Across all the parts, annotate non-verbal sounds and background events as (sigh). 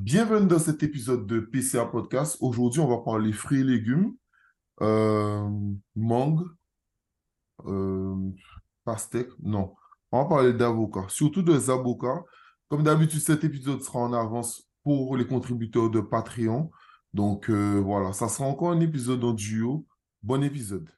Bienvenue dans cet épisode de PCA Podcast. Aujourd'hui, on va parler fruits et légumes, euh, mangue, euh, pastèque, non. On va parler d'avocats, surtout des avocats. Comme d'habitude, cet épisode sera en avance pour les contributeurs de Patreon. Donc euh, voilà, ça sera encore un épisode en duo. Bon épisode.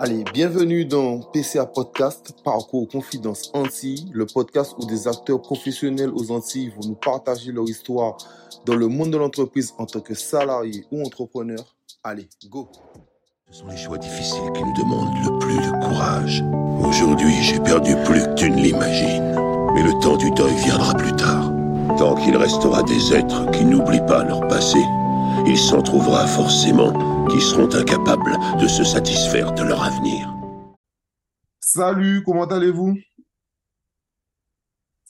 Allez, bienvenue dans PCA Podcast, Parcours Confidence Antilles, le podcast où des acteurs professionnels aux Antilles vont nous partager leur histoire dans le monde de l'entreprise en tant que salarié ou entrepreneur. Allez, go Ce sont les choix difficiles qui nous demandent le plus de courage. Aujourd'hui, j'ai perdu plus que tu ne l'imagines. Mais le temps du deuil viendra plus tard. Tant qu'il restera des êtres qui n'oublient pas leur passé, il s'en trouvera forcément qui seront incapables de se satisfaire de leur avenir. Salut, comment allez-vous?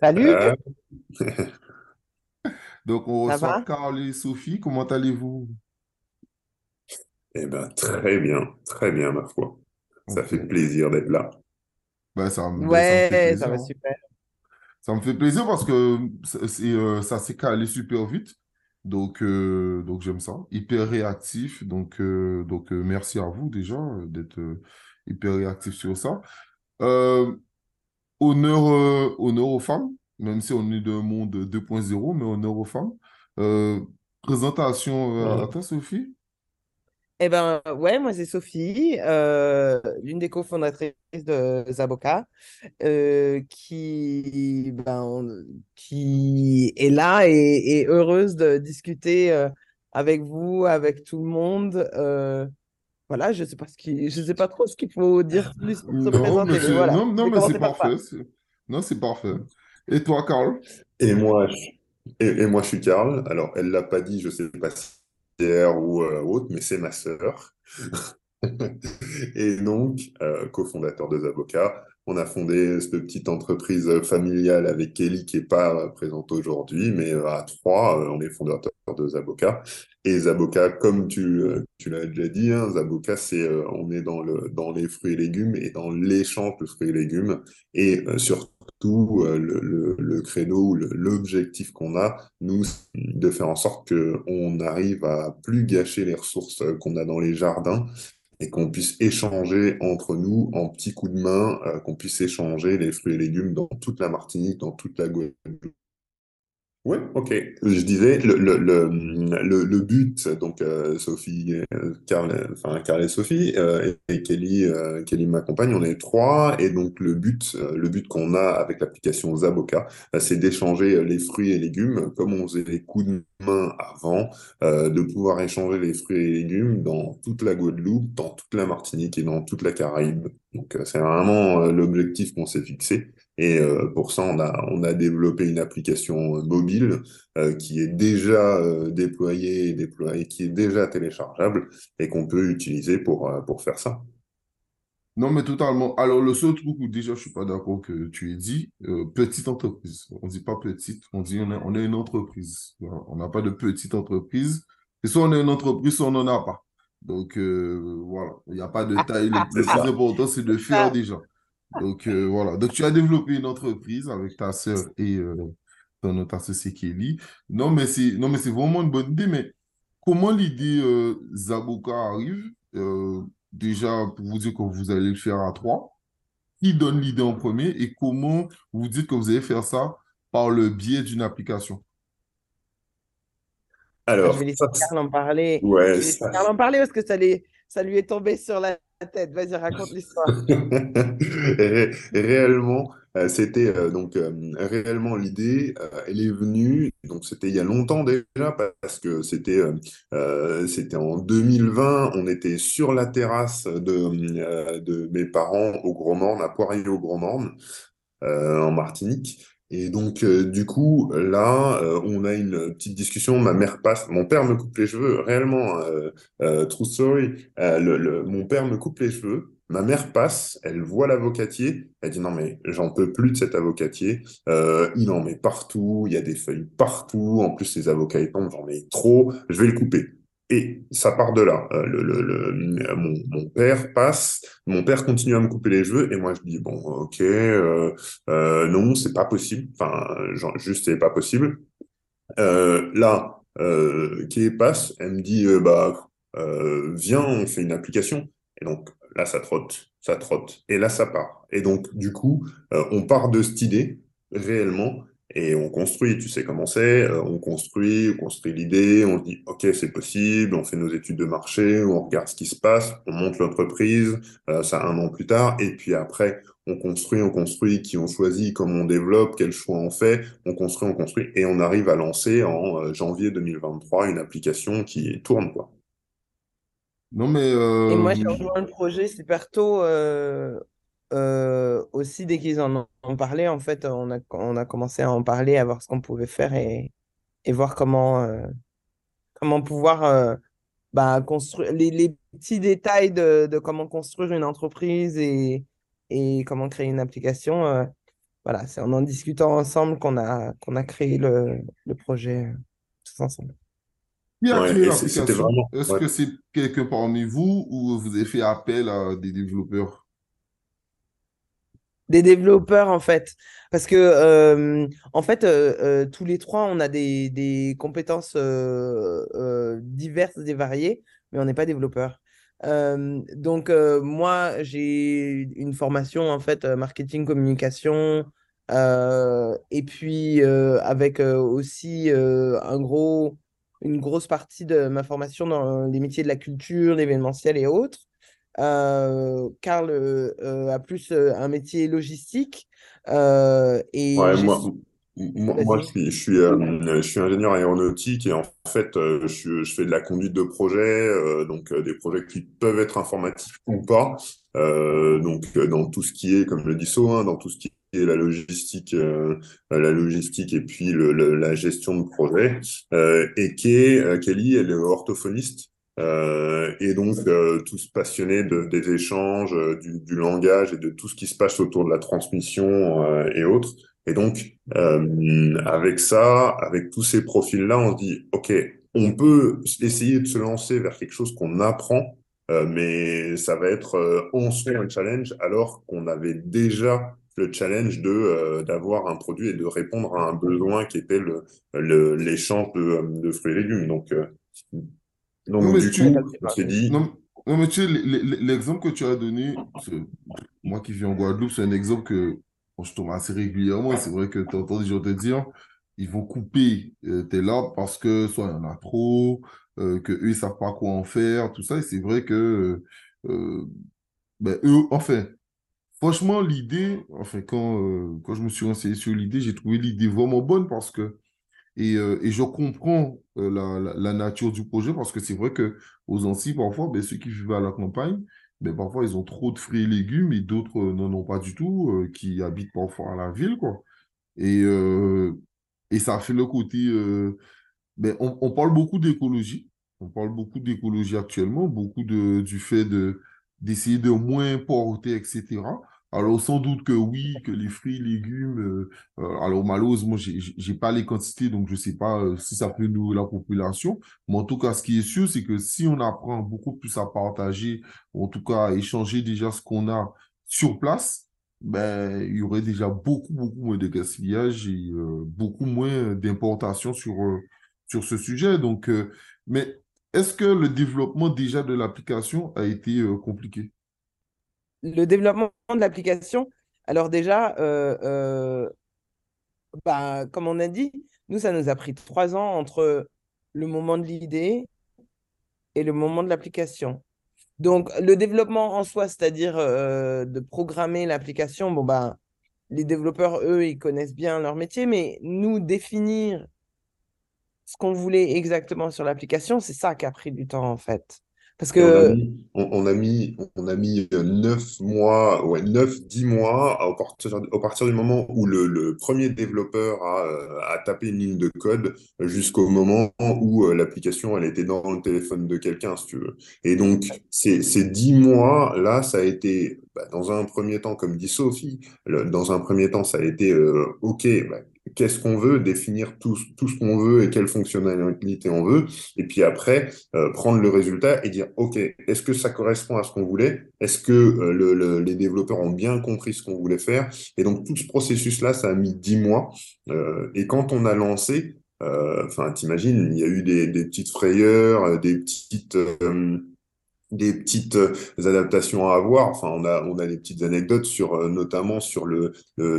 Salut, Euh, (laughs) Donc on ça reçoit? Carl et Sophie. Comment allez-vous? eh ben, très bien, très bien, ma foi. Ça fait plaisir d'être là. Ben, ça, me- ben, ça me fait Ouais, ça plaisir. va hein. super. Ça me fait plaisir parce que euh, ça s'est calé super vite. Donc, euh, donc j'aime ça. Hyper réactif. Donc, euh, donc euh, merci à vous déjà d'être hyper réactif sur ça. Honneur, honneur aux femmes, même si on est d'un monde 2.0, mais honneur aux femmes. Présentation à toi, Sophie. Eh ben, ouais, moi c'est Sophie, euh, l'une des cofondatrices de Zaboka, euh, qui, ben, qui est là et, et heureuse de discuter euh, avec vous, avec tout le monde. Euh, voilà, je sais pas ce qui, je sais pas trop ce qu'il faut dire (laughs) plus pour se Non, présenter, mais mais c'est, voilà. non, non, Je vais mais c'est commencer par ça. parfait. Non, c'est parfait. Et toi, Carl? Et moi, je, et, et moi, je suis Karl. Alors, elle l'a pas dit, je sais pas si ou euh, autre, mais c'est ma sœur. (laughs) Et donc, euh, cofondateur de Zaboka, on a fondé cette petite entreprise familiale avec Kelly qui est pas euh, présente aujourd'hui, mais à trois, on est fondateur de Zaboka. Et Zaboka, comme tu, l'as déjà dit, hein, Zaboka, c'est, on est dans dans les fruits et légumes et dans l'échange de fruits et légumes. Et surtout, euh, le, le, le credo, ou l'objectif qu'on a, nous, de faire en sorte qu'on arrive à plus gâcher les ressources euh, qu'on a dans les jardins et qu'on puisse échanger entre nous en petits coups de main, euh, qu'on puisse échanger les fruits et légumes dans toute la Martinique, dans toute la Guadeloupe. Oui, ok. Je disais, le, le, le, le, le but, donc euh, Sophie, euh, Carl, enfin Carl et Sophie, euh, et, et Kelly, euh, Kelly m'accompagne, on est trois, et donc le but, euh, le but qu'on a avec l'application Zaboka, euh, c'est d'échanger euh, les fruits et légumes, comme on faisait les coups de main avant, euh, de pouvoir échanger les fruits et légumes dans toute la Guadeloupe, dans toute la Martinique et dans toute la Caraïbe. Donc euh, c'est vraiment euh, l'objectif qu'on s'est fixé. Et euh, pour ça, on a, on a développé une application euh, mobile euh, qui est déjà euh, déployée, et déployée, qui est déjà téléchargeable et qu'on peut utiliser pour, euh, pour faire ça. Non, mais totalement. Alors, le seul truc où déjà je suis pas d'accord que tu aies dit, euh, petite entreprise. On dit pas petite, on dit on est, on est une entreprise. On n'a pas de petite entreprise. Et soit on est une entreprise, soit on n'en a pas. Donc, euh, voilà. Il n'y a pas de taille. Le, C'est plus important, c'est de faire déjà. Donc, euh, voilà. Donc, tu as développé une entreprise avec ta sœur et euh, ton autre associé Kelly. Non, mais c'est, non, mais c'est vraiment une bonne idée. Mais comment l'idée euh, Zaboka arrive? Euh, déjà, pour vous dire que vous allez le faire à trois? Qui donne l'idée en premier et comment vous dites que vous allez faire ça par le biais d'une application? Ah, je Alors, vais laisser ça, Karl en parler. Je ouais, vais laisser ça, Karl en parler parce que ça, lui- ça lui est tombé sur la tête. Vas-y, raconte l'histoire. (laughs) Ré- Réellement, euh, c'était euh, donc euh, réellement l'idée, elle est venue, donc c'était il y a longtemps déjà parce que c'était c'était en 2020, on était sur la terrasse de, de mes parents au Gros-Morne, à Poirier-au-Gros-Morne, euh, en Martinique. Et donc, euh, du coup, là, euh, on a une petite discussion. Ma mère passe, mon père me coupe les cheveux, réellement, euh, euh, true story. Mon père me coupe les cheveux. Ma mère passe, elle voit l'avocatier, elle dit non mais j'en peux plus de cet avocatier, il en met partout, il y a des feuilles partout, en plus les avocats ils tombent, j'en mets trop, je vais le couper. Et ça part de là. Euh, mon, père passe, mon père continue à me couper les cheveux, et moi je dis bon ok, euh, euh, non c'est pas possible, enfin juste c'est pas possible. Là, euh, qui passe, elle me dit, bah, viens, on fait une application. Et donc là, ça trotte, ça trotte. Et là, ça part. Et donc, du coup, on part de cette idée, réellement, et on construit, tu sais comment c'est, euh, on construit, on construit l'idée, on dit, OK, c'est possible, on fait nos études de marché, on regarde ce qui se passe, on monte l'entreprise, euh, ça un an plus tard, et puis après, on construit, on construit, qui on choisit, comment on développe, quel choix on fait, on construit, on construit, et on arrive à lancer en euh, janvier 2023 une application qui tourne, quoi. Non, mais... Et moi, j'ai rejoint le projet super tôt euh, aussi, dès qu'ils en ont ont parlé, en fait, on a, on a commencé à en parler, à voir ce qu'on pouvait faire et, et voir comment, euh, comment pouvoir euh, bah, construire les, les petits détails de, de comment construire une entreprise et, et comment créer une application. euh, voilà, c'est en en discutant ensemble qu'on a, qu'on a créé le, le projet tous ensemble. Ouais, Est-ce ouais. que c'est quelqu'un parmi vous ou vous avez fait appel à des développeurs? Des développeurs, en fait. Parce que, euh, en fait, euh, euh, tous les trois, on a des, des compétences diverses et variées, mais on n'est pas développeurs. Euh, donc, moi, j'ai une formation, en fait, marketing, communication, et puis avec aussi un gros, une grosse partie de ma formation dans les métiers de la culture, l'événementiel et autres. Euh, Karl euh, euh, a plus un métier logistique et Ouais, moi, moi, moi, je suis, je suis, euh, je suis ingénieur aéronautique et en fait, euh, je, je fais de la conduite de projet, euh, donc des projets qui peuvent être informatifs ou pas. Donc, dans tout ce qui est, comme le dit So, hein, dans tout ce qui est la logistique, euh, la logistique et puis le, le- la gestion de projet. Euh, et Kay, Kelly, elle est orthophoniste. Euh, et donc, euh, tous passionnés de, des échanges, euh, du, langage et de tout ce qui se passe autour de la transmission et autres. Et donc, avec ça, avec tous ces profils-là, on se dit, OK, on peut essayer de se lancer vers quelque chose qu'on apprend, mais ça va être en soi un challenge, alors qu'on avait déjà le challenge de d'avoir un produit et de répondre à un besoin qui était le l'échange de, fruits et légumes. Donc, Non, mais du tu... coup, on s'est dit, Non, non, mais tu sais, l'exemple que tu as donné, moi qui vis en Guadeloupe, c'est un exemple que bon, je tombe assez régulièrement. Et c'est vrai que tu entends des gens te dire, ils vont couper euh, tes arbres parce que soit il y en a trop, euh, que eux ils savent pas quoi en faire, tout ça. Et c'est vrai que euh, ben, eux, enfin, franchement, l'idée, enfin, quand, euh, quand je me suis renseigné sur l'idée, j'ai trouvé l'idée vraiment bonne parce que et, euh, et je comprends euh, la, nature du projet parce que c'est vrai que aux Antilles, parfois, ben, ceux qui vivent à la campagne, ben, parfois ils ont trop de fruits et légumes et d'autres euh, n'en ont pas du tout, qui habitent parfois à la ville, quoi. Et, ça fait le côté, ben, on, parle beaucoup d'écologie. On parle beaucoup d'écologie actuellement, beaucoup de, du fait de, d'essayer de moins importer, etc. Alors, sans doute que oui, que les fruits, légumes, euh, euh, alors malheureusement, j'ai j'ai pas les quantités, donc je sais pas euh, si ça peut nourrir la population. Mais en tout cas, ce qui est sûr, c'est que si on apprend beaucoup plus à partager, en tout cas à échanger déjà ce qu'on a sur place, ben, il y aurait déjà beaucoup, beaucoup moins de gaspillage et euh, beaucoup moins d'importation sur, sur ce sujet. Donc, mais est-ce que le développement déjà de l'application a été compliqué? Le développement de l'application, alors déjà, euh, euh, bah, comme on a dit, nous, ça nous a pris trois ans entre le moment de l'idée et le moment de l'application. Donc, le développement en soi, c'est-à-dire euh, de programmer l'application, bon, bah, les développeurs, eux, ils connaissent bien leur métier, mais nous, définir ce qu'on voulait exactement sur l'application, c'est ça qui a pris du temps, en fait. Parce Et on a que, mis, on, on a mis, on a mis euh, neuf mois, ouais, neuf, dix mois à- au partir, au partir du moment où le, le premier développeur a, euh, a tapé une ligne de code jusqu'au moment où euh, l'application, elle était dans le téléphone de quelqu'un, si tu veux. Et donc, ces, ces dix mois-là, ça a été, bah, dans un premier temps, comme dit Sophie, le- dans un premier temps, ça a été, euh, OK, bah, qu'est-ce qu'on veut, définir tout, ce qu'on veut et quelles fonctionnalités on veut. Et puis après, euh, prendre le résultat et dire, OK, est-ce que ça correspond à ce qu'on voulait? Est-ce que euh, le, le- les développeurs ont bien compris ce qu'on voulait faire? Et donc, tout ce processus-là, ça a mis dix mois. Euh, et quand on a lancé, Enfin, t'imagines, il y a eu des petites frayeurs, des petites des petites euh, adaptations à avoir. Enfin, on a, on a des petites anecdotes sur, euh, notamment sur le,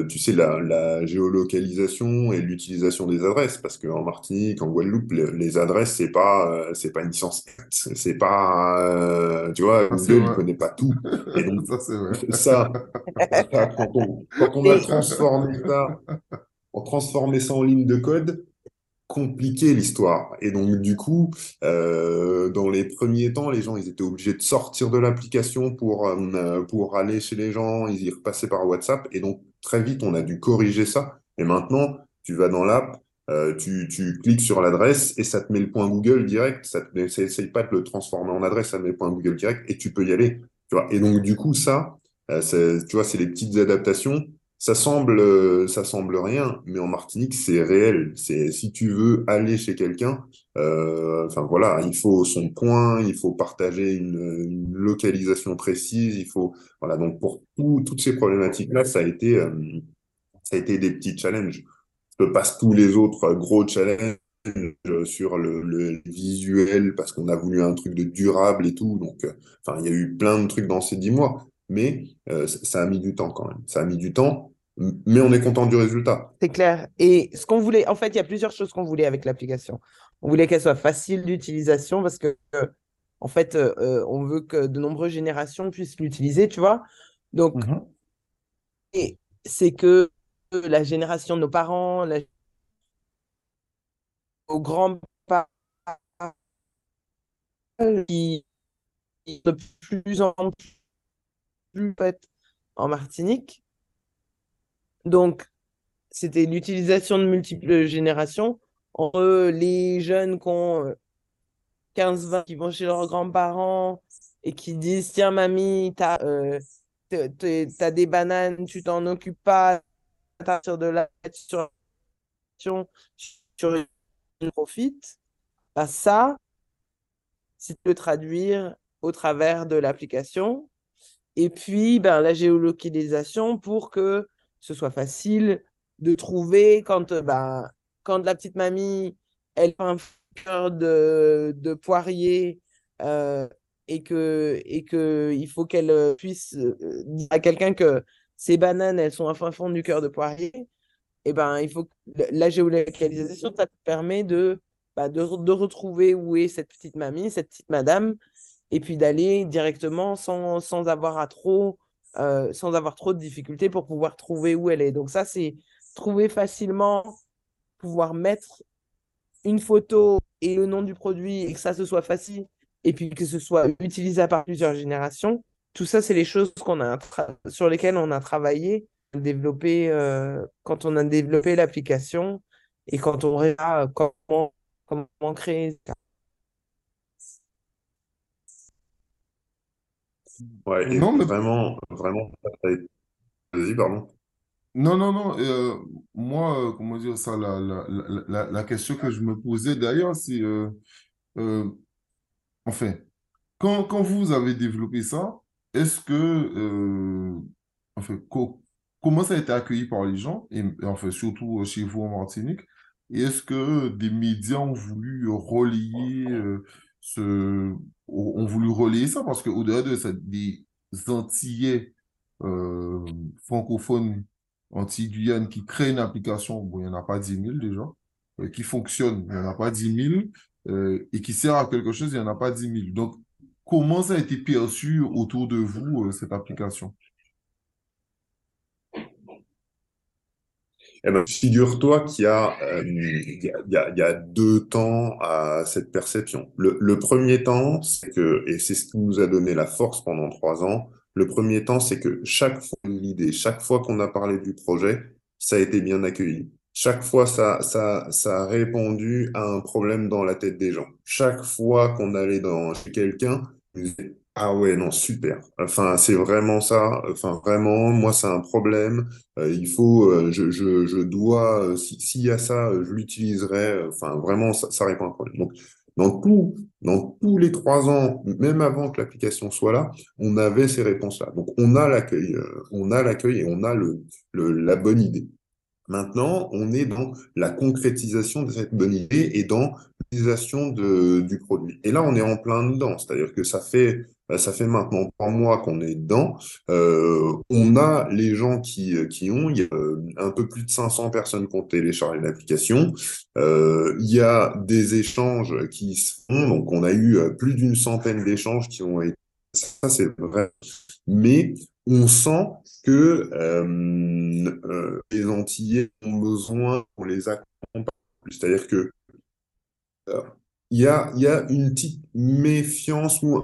tu sais, la, la, géolocalisation et l'utilisation des adresses, parce qu'en Martinique, en Guadeloupe, les, adresses, c'est pas, euh, c'est pas une licence, c'est pas, tu vois, Google, ne connaît pas tout. Et donc, (laughs) ça, vrai. Ça, quand on, quand on (laughs) a transformé ça, on transformé ça en ligne de code, compliqué l'histoire. Et donc, du coup, euh, dans les premiers temps, les gens, ils étaient obligés de sortir de l'application pour, euh, pour aller chez les gens, ils y repassaient par WhatsApp. Et donc, très vite, on a dû corriger ça. Et maintenant, tu vas dans l'app, euh, tu, tu, cliques sur l'adresse et ça te met le point Google direct. Ça essaye pas de le transformer en adresse, ça te met le point Google direct et tu peux y aller. Tu vois et donc, du coup, ça, tu vois, c'est les petites adaptations ça semble, euh, ça semble rien, mais en Martinique, c'est réel. C'est si tu veux aller chez quelqu'un, euh, enfin voilà, il faut son point, il faut partager une, localisation précise, il faut voilà. Donc pour toutes ces problématiques-là, ça a été, euh, ça a été des petits challenges. Je passe tous les autres gros challenges sur le, le, visuel parce qu'on a voulu un truc de durable et tout. Donc, enfin, il y a eu plein de trucs dans ces dix mois mais euh, ça a mis du temps quand même. Ça a mis du temps, mais on est content du résultat. C'est clair. Et ce qu'on voulait, en fait, il y a plusieurs choses qu'on voulait avec l'application. On voulait qu'elle soit facile d'utilisation parce que, en fait, euh, on veut que de nombreuses générations puissent l'utiliser, tu vois. Donc, mhm. et c'est que la génération de nos parents, la... aux grands-parents, qui de plus en plus en Martinique. Donc, c'était l'utilisation de multiples générations entre les jeunes qui ont 15-20 euh, qui vont chez leurs grands-parents et qui disent Tiens, mamie, tu as, euh, des bananes, tu t'en occupes pas, à partir de là, sur, sur une profite. Bah, ça, c'est de le traduire au travers de l'application et puis, ben, la géolocalisation pour que ce soit facile de trouver quand, euh, ben, quand la petite mamie, elle fait un cœur de, de poirier euh, et que et que il faut qu'elle euh, puisse dire à quelqu'un que ces bananes, elles sont à fin fond du cœur de poirier. Et ben, il faut la géolocalisation, ça permet de, ben, de, de retrouver où est cette petite mamie, cette petite madame, et puis d'aller directement sans, sans, avoir à trop, euh, sans avoir trop de difficultés pour pouvoir trouver où elle est. Donc ça, c'est trouver facilement, pouvoir mettre une photo et le nom du produit et que ça, ce soit facile et puis que ce soit utilisable par plusieurs générations. Tout ça, c'est les choses qu'on a sur lesquelles on a travaillé, développé, euh, quand on a développé l'application et quand on regarde comment, comment créer ça. Ouais, non, mais... vraiment, vraiment, vas-y, pardon. Non, non, non. Euh, moi, euh, comment dire ça, la, la, la, la, question que je me posais d'ailleurs, c'est, euh, euh, enfin, quand, quand vous avez développé ça, est-ce que, enfin, comment ça a été accueilli par les gens, et, enfin, surtout chez vous en Martinique, et est-ce que des médias ont voulu relayer ce, ont voulu relayer ça parce qu'au-delà de ça, des Antillais euh, francophones anti-Guyane qui créent une application, bon, il n'y en a pas 10 000 déjà, euh, qui fonctionne, il n'y en a pas 10 000, euh, et qui sert à quelque chose, il n'y en a pas 10 000. Donc, comment ça a été perçu autour de vous, cette application? Eh ben, figure-toi qu'il y, euh, y, a, y, a, deux temps à cette perception. Le, le premier temps, c'est que, et c'est ce qui nous a donné la force pendant trois ans, le premier temps, c'est que chaque fois l'idée, chaque fois qu'on a parlé du projet, ça a été bien accueilli. Chaque fois, ça, ça, ça a répondu à un problème dans la tête des gens. Chaque fois qu'on allait dans chez quelqu'un, ah ouais, non, super. Enfin, c'est vraiment ça. Enfin, vraiment, moi, c'est un problème. Euh, il faut, euh, je, je, je, dois, euh, s'il y a ça, je l'utiliserai. Enfin, vraiment, ça, ça, répond à un problème. Donc, dans tout, dans tous les trois ans, même avant que l'application soit là, on avait ces réponses-là. Donc, on a l'accueil, on a l'accueil et on a le, le, la bonne idée. Maintenant, on est dans la concrétisation de cette bonne idée et dans l'utilisation du produit. Et là, on est en plein dedans, c'est-à-dire que ça fait ça fait maintenant trois mois qu'on est dedans. Euh, on a les gens qui, qui ont, il y a euh, un peu plus de 500 personnes qui ont téléchargé l'application. Euh, il y a des échanges qui se font, donc on a eu plus d'une centaine d'échanges qui ont été. Ça, c'est vrai. Mais on sent que les Antillais ont besoin qu'on les accompagne. C'est-à-dire que il y a, y a une petite méfiance ou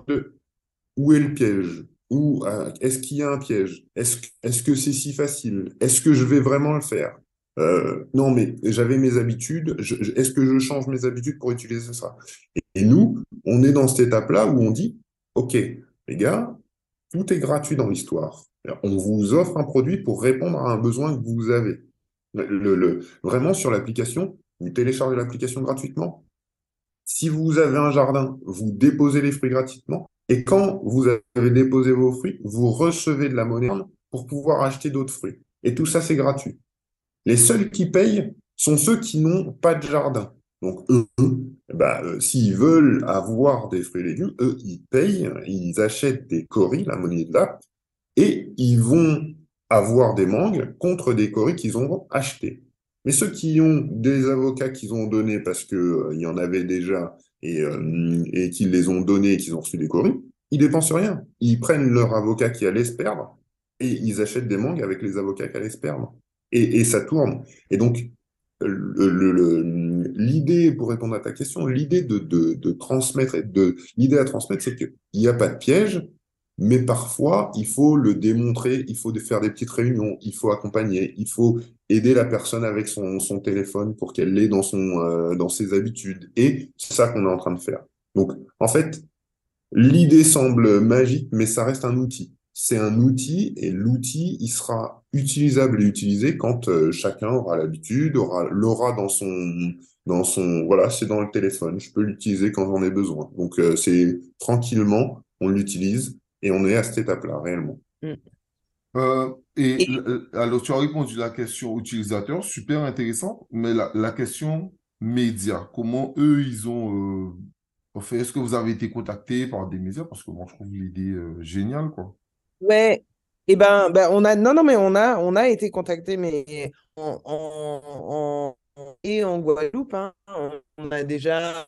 où est le piège? Où euh, est-ce qu'il y a un piège? Est-ce est-ce que c'est si facile? Est-ce que je vais vraiment le faire? Euh, Non, mais j'avais mes habitudes. est-ce que je change mes habitudes pour utiliser ça? Et, nous, on est dans cette étape-là où on dit, ok, les gars, tout est gratuit dans l'histoire. On vous offre un produit pour répondre à un besoin que vous avez. Vraiment sur l'application, vous téléchargez l'application gratuitement. Si vous avez un jardin, vous déposez les fruits gratuitement. Et quand vous avez déposé vos fruits, vous recevez de la monnaie pour pouvoir acheter d'autres fruits. Et tout ça, c'est gratuit. Les seuls qui payent sont ceux qui n'ont pas de jardin. Donc, eux, bah, s'ils veulent avoir des fruits et légumes, eux, ils payent, ils achètent des coris, la monnaie de l'app, et ils vont avoir des mangues contre des coris qu'ils ont achetés. Mais ceux qui ont des avocats qu'ils ont donnés parce qu'il euh, y en avait déjà et, euh, et qu'ils les ont donnés et qu'ils ont reçu des coris, ils dépensent rien. Ils prennent leur avocat qui allait se perdre et ils achètent des mangues avec les avocats qui allaient se perdre. Et, ça tourne. Et donc, l'idée, pour répondre à ta question, l'idée de transmettre, de, l'idée à transmettre, c'est qu'il n'y a pas de piège, mais parfois, il faut le démontrer, il faut faire des petites réunions, il faut accompagner, il faut aider la personne avec son, son téléphone pour qu'elle l'ait dans, son, euh, dans ses habitudes. Et c'est ça qu'on est en train de faire. Donc, en fait, l'idée semble magique, mais ça reste un outil. C'est un outil et l'outil, il sera utilisable et utilisé quand euh, chacun aura l'habitude, aura l'aura dans son dans son voilà, c'est dans le téléphone. Je peux l'utiliser quand j'en ai besoin. Donc euh, c'est tranquillement, on l'utilise et on est à cette étape-là réellement. Mm. Euh, et, alors, tu as répondu à la question utilisateur, super intéressant, mais la, question média, comment eux, ils ont euh, fait Est-ce que vous avez été contacté par des médias? Parce que moi, je trouve l'idée euh, géniale, quoi. Ouais, et eh ben, ben, on a, non, non, mais on a, on a été contacté, mais en, en, et en Guadeloupe, hein, on a déjà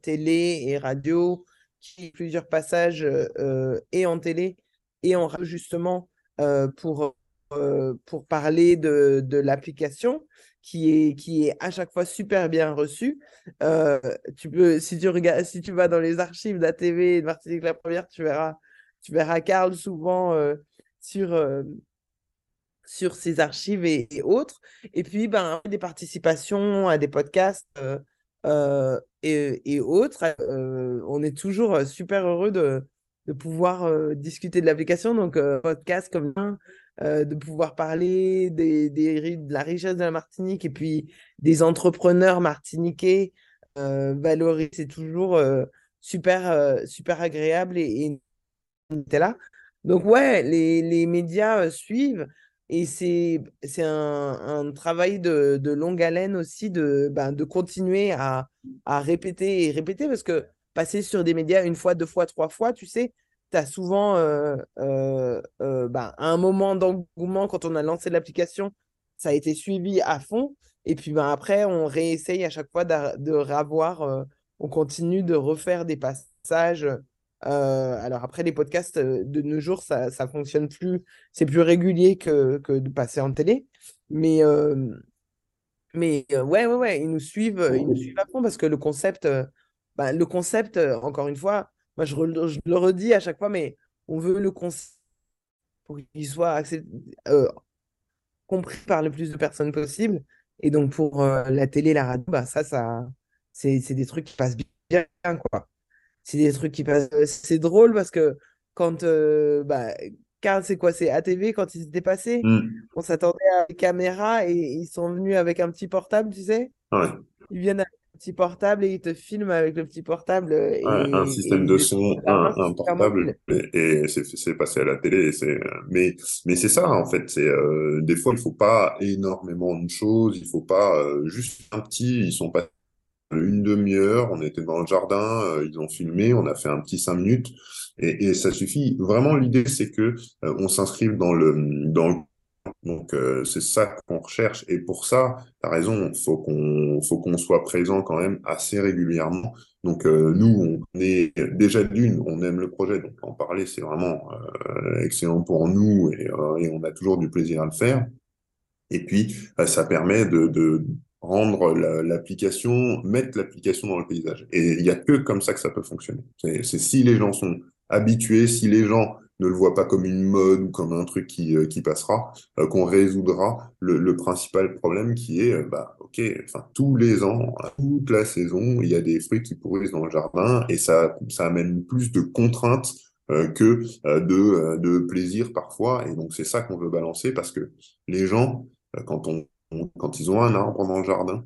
télé et radio qui plusieurs passages et en télé et en radio, justement euh, pour, euh, pour parler de, de l'application qui est, qui est à chaque fois super bien reçue. Euh, tu peux, si tu regardes, si tu vas dans les archives d'ATV de Martinique la première, tu verras, tu verras Carl souvent sur, sur ses archives et, autres. Et puis, ben, des participations à des podcasts et, et, autres. on est toujours super heureux de, de pouvoir euh, discuter de l'application, donc euh, podcast comme ça, euh, de pouvoir parler des, des, de la richesse de la Martinique et puis des entrepreneurs martiniquais valorisés, c'est toujours super, super agréable et, et là. Donc ouais, les, les médias suivent et c'est un, travail de, de, longue haleine aussi de, ben, de continuer à, à répéter et répéter parce que passer sur des médias une fois, deux fois, trois fois, tu sais, tu as souvent euh, euh, euh, bah, un moment d'engouement quand on a lancé l'application, ça a été suivi à fond. Et puis ben, après, on réessaye à chaque fois de, de revoir, on continue de refaire des passages. alors après, les podcasts de nos jours, ça ne fonctionne plus, c'est plus régulier que, que, de passer en télé. Mais, mais ouais, ouais, ouais, ils nous suivent, ils nous suivent à fond parce que le concept, bah, le concept, encore une fois, moi, je, le redis à chaque fois, mais on veut le concept pour qu'il soit euh, compris par le plus de personnes possible. Et donc, pour euh, la télé, la radio, bah, ça, ça c'est des trucs qui passent bien, quoi. C'est des trucs qui passent. Euh, c'est drôle parce que quand. bah, Carl, c'est quoi? C'est ATV quand ils étaient passés mmh. On s'attendait à des caméras et ils sont venus avec un petit portable, tu sais? Ouais. Ils viennent avec petit portable et il te filme avec le petit portable. Et, un, système de son, un, un portable, et, c'est passé à la télé. C'est, mais mais c'est ça, en fait. C'est, euh, des fois, il faut pas énormément de choses. Il faut pas euh, juste un petit. Ils sont pas une demi-heure. On était dans le jardin. Euh, ils ont filmé. On a fait un petit cinq minutes. Et, et ça suffit. Vraiment, l'idée, c'est que on s'inscrive dans le dans le donc euh, c'est ça qu'on recherche et pour ça, tu as raison, faut qu'on faut qu'on soit présent quand même assez régulièrement. Donc euh, nous on est déjà d'une, on aime le projet, donc en parler c'est vraiment euh, excellent pour nous et, et, on a toujours du plaisir à le faire. Et puis ça permet de, de rendre l'application, mettre l'application dans le paysage. Et il n'y a que comme ça que ça peut fonctionner. C'est si les gens sont habitués, si les gens ne le voit pas comme une mode ou comme un truc qui, euh, qui passera, euh, qu'on résoudra le, le, principal problème qui est, euh, bah, ok, enfin, tous les ans, toute la saison, il y a des fruits qui pourrissent dans le jardin et ça, ça amène plus de contraintes que de, de plaisir parfois. Et donc, c'est ça qu'on veut balancer parce que les gens, quand, on, quand ils ont un arbre dans le jardin,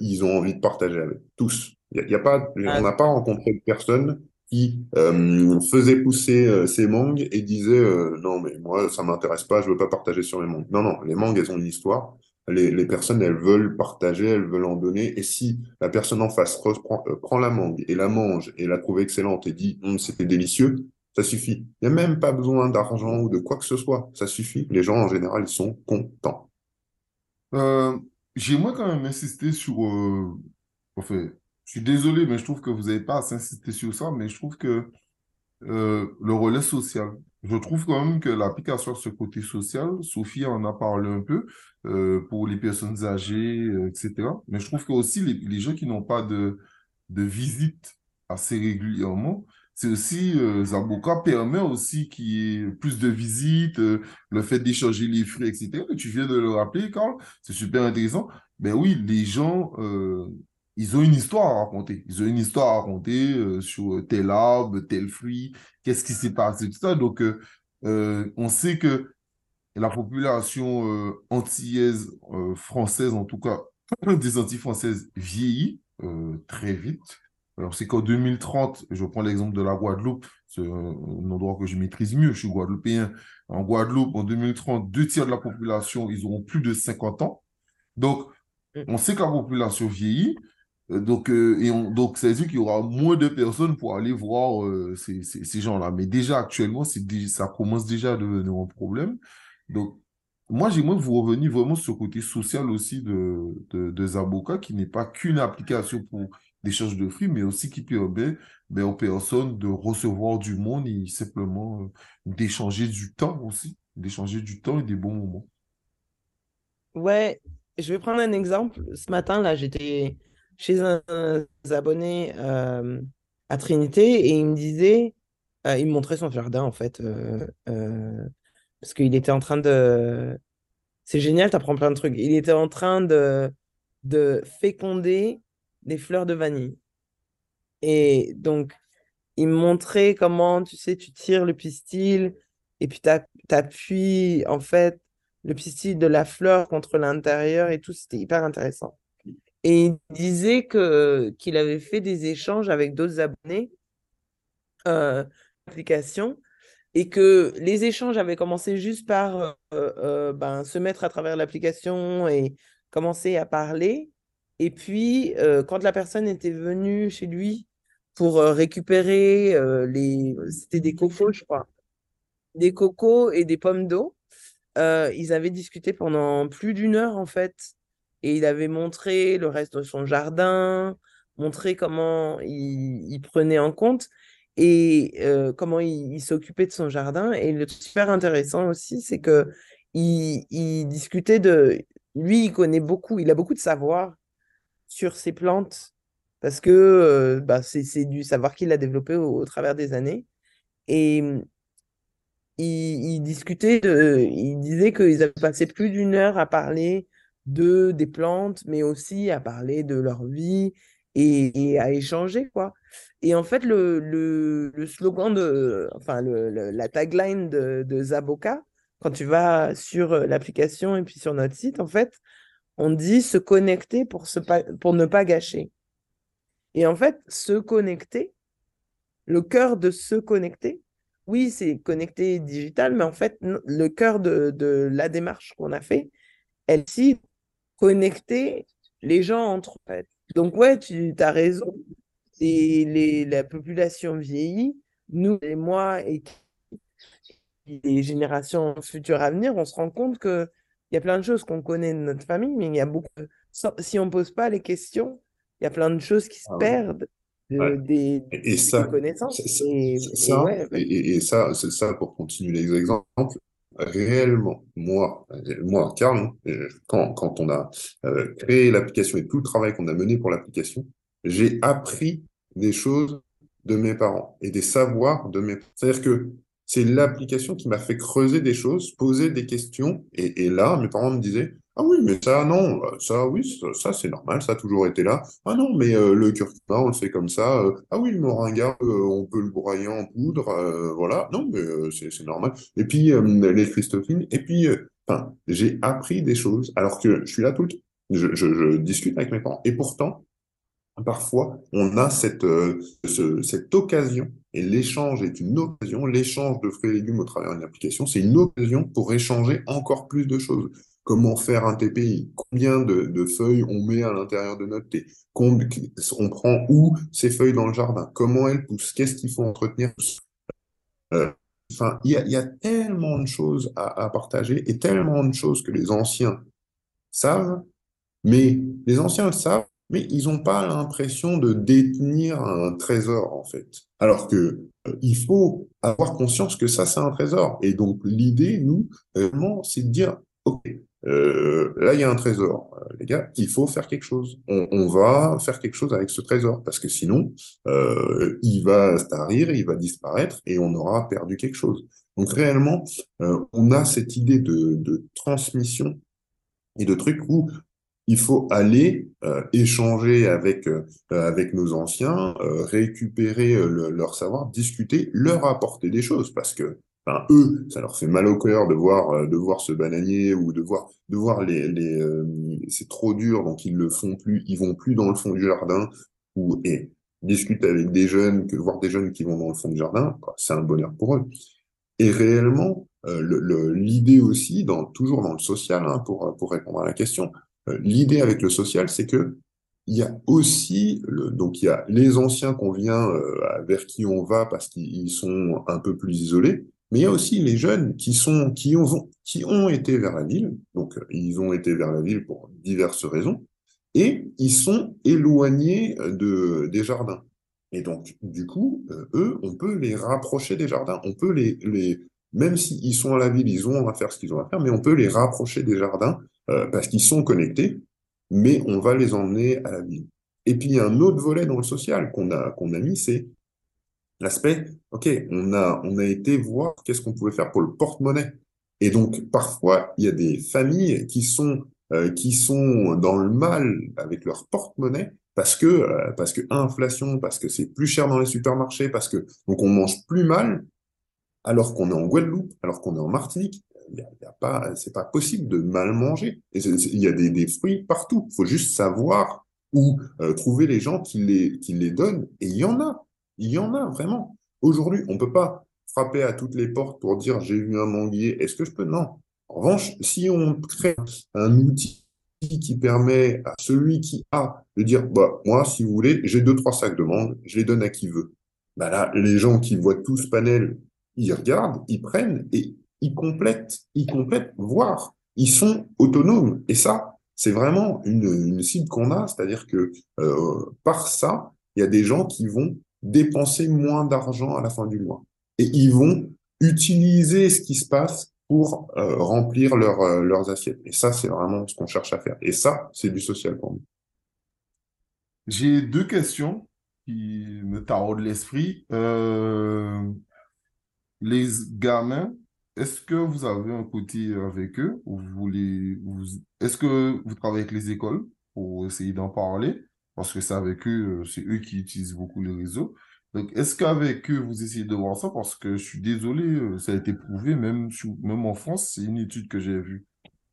ils ont envie de partager avec tous. Il y a, pas, on n'a pas rencontré de personne qui euh, faisait pousser euh, ses mangues et disait euh, non mais moi ça m'intéresse pas, je veux pas partager sur les mangues. Non non, les mangues elles ont une histoire. Les, les personnes elles veulent partager, elles veulent en donner. Et si la personne en face reprend, prend la mangue et la mange et la trouve excellente et dit hum, c'était délicieux, ça suffit. Il n'y a même pas besoin d'argent ou de quoi que ce soit. Ça suffit. Les gens en général ils sont contents. J'aimerais quand même insister sur fait, je suis désolé, mais je trouve que vous n'avez pas à insister sur ça, mais je trouve que euh, le relais social, je trouve quand même que l'application sur ce côté social, Sophie en a parlé un peu euh, pour les personnes âgées, euh, etc. Mais je trouve que aussi les, gens qui n'ont pas de, de visite assez régulièrement, c'est aussi, Zaboka permet aussi qu'il y ait plus de visites, le fait d'échanger les fruits, etc. tu viens de le rappeler, Carl, c'est super intéressant. Ben oui, les gens ils ont une histoire à raconter. Ils ont une histoire à raconter euh, sur euh, tel arbre, tel fruit, qu'est-ce qui s'est passé, tout ça. Donc, euh, on sait que la population antillaise, française en tout cas, (clears throat) des Antilles françaises vieillit très vite. Alors, c'est qu'en 2030, je prends l'exemple de la Guadeloupe, c'est un endroit que je maîtrise mieux, je suis guadeloupéen. En Guadeloupe, en 2030, deux tiers de la population, ils auront plus de 50 ans. Donc, mm. on sait que la population vieillit. Euh, donc, euh, et on, donc, ça veut dire qu'il y aura moins de personnes pour aller voir euh, ces, ces, gens-là. Mais déjà, actuellement, ça commence déjà à devenir un problème. Donc, moi, j'aimerais que vous reveniez vraiment sur le côté social aussi de, de, de Zaboka, qui n'est pas qu'une application pour l'échange de fruits, mais aussi qui permet ben, aux personnes de recevoir du monde et simplement d'échanger du temps aussi, d'échanger du temps et des bons moments. Ouais, je vais prendre un exemple. Ce matin, là, j'étais chez un, abonné euh, à Trinité et il me disait, euh, il me montrait son jardin en fait, euh, parce qu'il était en train de. C'est génial, tu apprends plein de trucs. Il était en train de, de féconder des fleurs de vanille. Et donc, il me montrait comment, tu sais, tu tires le pistil et puis tu appuies en fait le pistil de la fleur contre l'intérieur et tout. C'était hyper intéressant. Et il disait que, qu'il avait fait des échanges avec d'autres abonnés euh, et que les échanges avaient commencé juste par euh, euh, ben, se mettre à travers l'application et commencer à parler. Et puis, euh, quand la personne était venue chez lui pour récupérer les... C'était des cocos, je crois. Des cocos et des pommes d'eau. ils avaient discuté pendant plus d'une heure, en fait, et il avait montré le reste de son jardin, montré comment il, prenait en compte et euh, comment il, s'occupait de son jardin. Et le super intéressant aussi, c'est que il, discutait de... Lui, il connaît beaucoup, il a beaucoup de savoir sur ses plantes parce que euh, bah, c'est du savoir qu'il a développé au, travers des années. Et il, discutait, de, il disait qu'ils avaient passé plus d'une heure à parler de des plantes, mais aussi à parler de leur vie et, à échanger, quoi. Et en fait, le, le, slogan de, enfin, le, la tagline de, de, Zaboka, quand tu vas sur euh, l'application et puis sur notre site, en fait, on dit se connecter pour, se pour ne pas gâcher. Et en fait, se connecter, le cœur de se connecter, oui, c'est connecté digital, mais en fait, le cœur de, de la démarche qu'on a fait, elle aussi connecter les gens entre eux. Donc, ouais, tu as raison. Et les, la population vieillit, nous et moi et les générations futures à venir, on se rend compte qu'il y a plein de choses qu'on connaît de notre famille, mais il y a beaucoup. Si on ne pose pas les questions, il y a plein de choses qui se ah perdent. des, et, ça, connaissances. et, ça, et, ça, c'est ça pour continuer les exemples. Réellement, moi, moi, Carl, quand, on a euh, créé l'application et tout le travail qu'on a mené pour l'application, j'ai appris des choses de mes parents et des savoirs de mes C'est-à-dire que c'est l'application qui m'a fait creuser des choses, poser des questions. Et, là, mes parents me disaient, ah oui, mais ça, non, ça, oui, ça, c'est normal, ça a toujours été là. Ah non, mais euh, le curcuma, on le fait comme ça. Euh, ah oui, le moringa, euh, on peut le broyer en poudre, voilà. Non, mais c'est normal. Et puis, les Christophines, et puis, j'ai appris des choses, alors que je suis là tout le temps. Je, discute avec mes parents. Et pourtant, parfois, on a cette, cette occasion, et l'échange est une occasion, l'échange de fruits et légumes au travers d'une application, c'est une occasion pour échanger encore plus de choses. Comment faire un TPI Combien de, feuilles on met à l'intérieur de notre thé On prend où ces feuilles dans le jardin Comment elles poussent Qu'est-ce qu'il faut entretenir euh, Enfin, il y a, tellement de choses à, partager et tellement de choses que les anciens savent, mais les anciens le savent, mais ils n'ont pas l'impression de détenir un trésor, en fait. Alors que euh, il faut avoir conscience que ça, c'est un trésor. Et donc, l'idée, nous, vraiment, c'est de dire, OK, euh, là, il y a un trésor, euh, les gars, il faut faire quelque chose. On, on, va faire quelque chose avec ce trésor, parce que sinon, euh, il va tarir, il va disparaître, et on aura perdu quelque chose. Donc, réellement, euh, on a cette idée de, de transmission et de trucs où il faut aller euh, échanger avec, euh, avec nos anciens, récupérer leur savoir, discuter, leur apporter des choses, parce que eux, ça leur fait mal au cœur de voir, de voir ce bananier ou de voir, de voir les, les c'est trop dur, donc ils le font plus, ils vont plus dans le fond du jardin, ou et discuter avec des jeunes, que voir des jeunes qui vont dans le fond du jardin, c'est un bonheur pour eux. Et réellement, l'idée aussi, dans, toujours dans le social, hein, pour, pour répondre à la question, euh, l'idée avec le social, c'est que il y a aussi, donc il y a les anciens qu'on vient, euh, vers qui on va parce qu'ils sont un peu plus isolés, mais il y a aussi les jeunes qui sont, qui ont, qui ont été vers la ville, donc euh, ils ont été vers la ville pour diverses raisons, et ils sont éloignés de, des jardins. Et donc, du coup, eux, on peut les rapprocher des jardins, on peut les, les même s'ils sont à la ville, ils ont à faire ce qu'ils ont à faire, mais on peut les rapprocher des jardins euh, parce qu'ils sont connectés, mais on va les emmener à la ville. Et puis, il y a un autre volet dans le social qu'on a, qu'on a mis, c'est l'aspect, OK, on a, on a été voir qu'est-ce qu'on pouvait faire pour le porte-monnaie. Et donc, parfois, il y a des familles qui sont, euh, qui sont dans le mal avec leur porte-monnaie parce que, euh, parce que inflation, parce que c'est plus cher dans les supermarchés, parce que, donc on mange plus mal alors qu'on est en Guadeloupe, alors qu'on est en Martinique, il y a, pas, c'est pas possible de mal manger. il y a des, des fruits partout. Il faut juste savoir où euh, trouver les gens qui les, qui les donnent. Et il y en a. Il y en a vraiment. Aujourd'hui, on peut pas frapper à toutes les portes pour dire j'ai vu un manguier. Est-ce que je peux? Non. En revanche, si on crée un outil qui permet à celui qui a de dire bah moi si vous voulez j'ai deux trois sacs de mangue je les donne à qui veut bah là les gens qui voient tout ce panel ils regardent ils prennent et ils complètent, ils complètent, voire ils sont autonomes. Et ça, c'est vraiment une, une cible qu'on a, c'est-à-dire que euh, par ça, il y a des gens qui vont dépenser moins d'argent à la fin du mois. Et ils vont utiliser ce qui se passe pour euh, remplir leur, euh, leurs assiettes. Et ça, c'est vraiment ce qu'on cherche à faire. Et ça, c'est du social pour nous. J'ai deux questions qui me taraudent l'esprit. les gamins est-ce que vous avez un côté avec eux? Vous, est-ce que vous travaillez avec les écoles pour essayer d'en parler? Parce que c'est avec eux, euh, c'est eux qui utilisent beaucoup les réseaux. Donc, est-ce qu'avec eux, vous essayez de voir ça? Parce que je suis désolé, euh, ça a été prouvé, même, même en France, c'est une étude que j'ai vue.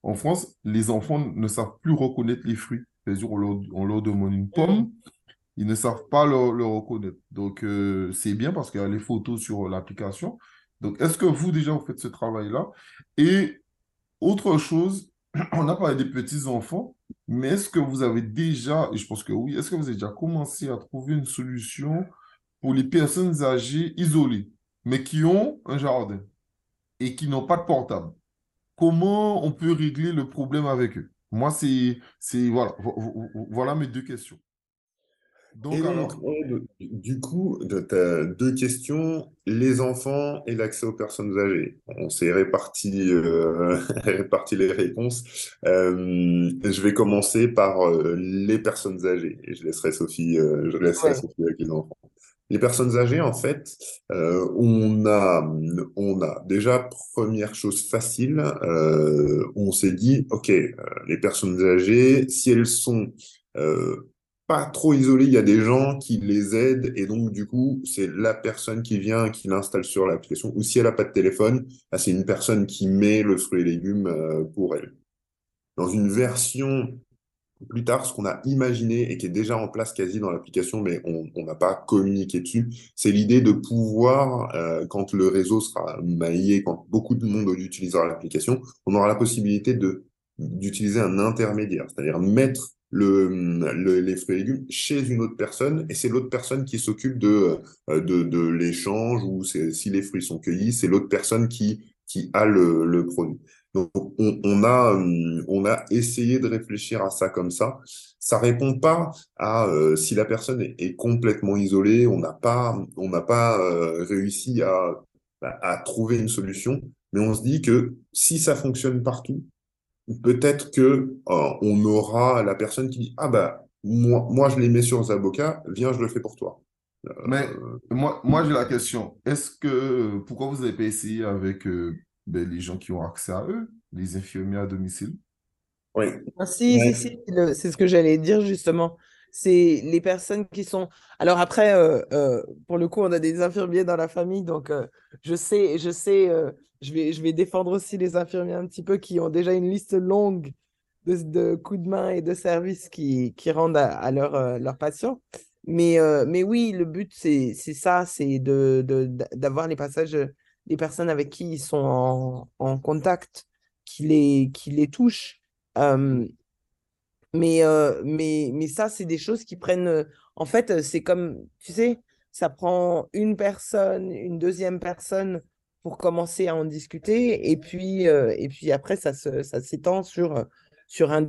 En France, les enfants ne savent plus reconnaître les fruits. C'est-à-dire, on leur, on leur demande une pomme, ils ne savent pas le, le reconnaître. Donc, euh, c'est bien parce qu'il y a les photos sur l'application. Donc, est-ce que vous, déjà, vous faites ce travail-là? Et autre chose, (clears throat) on a parlé des petits-enfants, mais est-ce que vous avez déjà, et je pense que oui, est-ce que vous avez déjà commencé à trouver une solution pour les personnes âgées isolées, mais qui ont un jardin et qui n'ont pas de portable? Comment on peut régler le problème avec eux? Moi, c'est, voilà, vo- vo- vo- voilà mes deux questions. Et Donc, donc, alors, ouais, de- du coup, tu as deux questions, les enfants et l'accès aux personnes âgées. On s'est réparti, euh, (laughs) réparti les réponses. Euh, je vais commencer par euh, les personnes âgées et je laisserai Sophie, euh, je laisserai Ouais. Sophie avec les enfants. Les personnes âgées, en fait, euh, on a, on a déjà première chose facile, euh, on s'est dit, ok, euh, les personnes âgées, si elles sont euh, pas trop isolées, il y a des gens qui les aident et donc du coup, c'est la personne qui vient, qui l'installe sur l'application. Ou si elle a pas de téléphone, bah, c'est une personne qui met le fruit et légumes euh, pour elle. Dans une version plus tard, ce qu'on a imaginé et qui est déjà en place quasi dans l'application, mais on on n'a pas communiqué dessus, c'est l'idée de pouvoir, euh, quand le réseau sera maillé, quand beaucoup de monde utilisera l'application, on aura la possibilité de d'utiliser un intermédiaire, c'est-à-dire mettre le, le- les fruits et légumes chez une autre personne, et c'est l'autre personne qui s'occupe de, euh, de, de l'échange, ou si les fruits sont cueillis, c'est l'autre personne qui, qui a le, le produit. Donc, on, on a, hum, on a essayé de réfléchir à ça comme ça. Ça répond pas à euh, si la personne est, est complètement isolée, on n'a pas, on n'a pas euh, réussi à, à trouver une solution, mais on se dit que si ça fonctionne partout, peut-être que euh, on aura la personne qui dit ah bah moi, moi je les mets sur Zaboka, viens je le fais pour toi. mais Euh, moi, moi j'ai la question. Est-ce que, pourquoi vous n'avez pas essayé avec euh, ben, les gens qui ont accès à eux, les infirmiers à domicile? oui. Ah, si, si, si, c'est le- c'est ce que j'allais dire justement. C'est les personnes qui sont. Alors après, euh, euh, pour le coup, on a des infirmiers dans la famille, donc euh, je sais, je sais, je vais, je vais défendre aussi les infirmiers un petit peu qui ont déjà une liste longue de, de coups de main et de services qui, qui rendent à, à leurs patients. Mais, mais oui, le but, c'est ça, c'est de, de, d'avoir les passages, des personnes avec qui ils sont en, en contact, qui les, qui les touchent. Mais, euh, mais, mais ça, c'est des choses qui prennent. En fait, c'est comme, tu sais, ça prend une personne, une deuxième personne pour commencer à en discuter. Et puis, euh, et puis après, ça se, ça s'étend sur, sur un